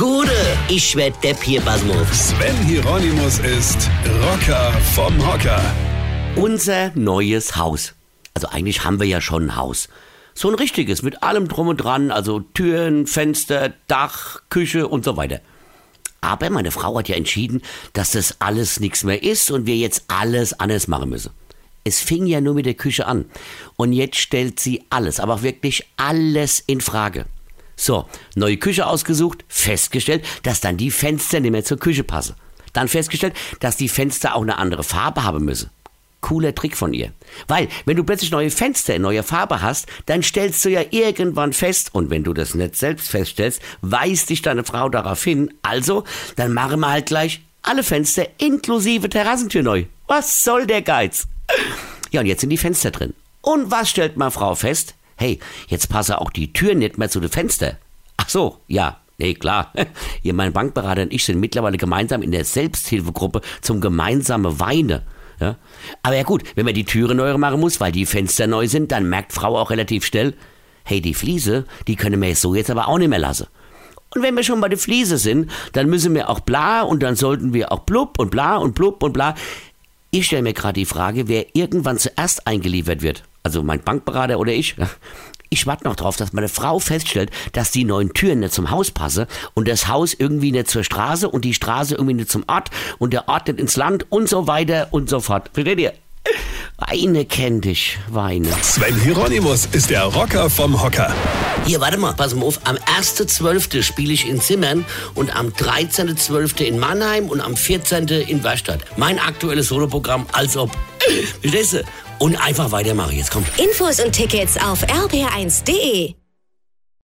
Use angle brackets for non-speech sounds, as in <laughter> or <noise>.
Gude, ich werd Depp hier, Basmus. Sven Hieronymus ist Rocker vom Hocker. Unser neues Haus. Also eigentlich haben wir ja schon ein Haus. So ein richtiges, mit allem drum und dran, also Türen, Fenster, Dach, Küche und so weiter. Aber meine Frau hat ja entschieden, dass das alles nichts mehr ist und wir jetzt alles anders machen müssen. Es fing ja nur mit der Küche an. Und jetzt stellt sie alles, aber auch wirklich alles in Frage. So, neue Küche ausgesucht, festgestellt, dass dann die Fenster nicht mehr zur Küche passen. Dann festgestellt, dass die Fenster auch eine andere Farbe haben müssen. Cooler Trick von ihr. Weil, wenn du plötzlich neue Fenster in neuer Farbe hast, dann stellst du ja irgendwann fest, und wenn du das nicht selbst feststellst, weist dich deine Frau darauf hin, also, dann machen wir halt gleich alle Fenster inklusive Terrassentür neu. Was soll der Geiz? Ja, und jetzt sind die Fenster drin. Und was stellt meine Frau fest? Hey, jetzt passen auch die Türen nicht mehr zu den Fenstern. Ach so, ja, Nee, klar. <laughs> Hier, mein Bankberater und ich sind mittlerweile gemeinsam in der Selbsthilfegruppe zum gemeinsamen Weine. Ja? Aber ja gut, wenn man die Türen neu machen muss, weil die Fenster neu sind, dann merkt Frau auch relativ schnell, hey, die Fliese, die können wir so jetzt aber auch nicht mehr lassen. Und wenn wir schon bei der Fliese sind, dann müssen wir auch bla und dann sollten wir auch blub und bla und blub und bla. Ich stelle mir gerade die Frage, wer irgendwann zuerst eingeliefert wird. Also mein Bankberater oder ich. Ich warte noch drauf, dass meine Frau feststellt, dass die neuen Türen nicht zum Haus passen und das Haus irgendwie nicht zur Straße und die Straße irgendwie nicht zum Ort und der Ort nicht ins Land und so weiter und so fort. Versteht ihr? Weine kennt dich, Weine. Sven Hieronymus ist der Rocker vom Hocker. Hier, warte mal, pass mal auf. Am 1.12. spiele ich in Zimmern und am 13.12. in Mannheim und am 14. in Werstadt. Mein aktuelles Soloprogramm, als ob. Verstehst du? Und einfach weitermachen. Jetzt kommt. Infos und Tickets auf rb1.de.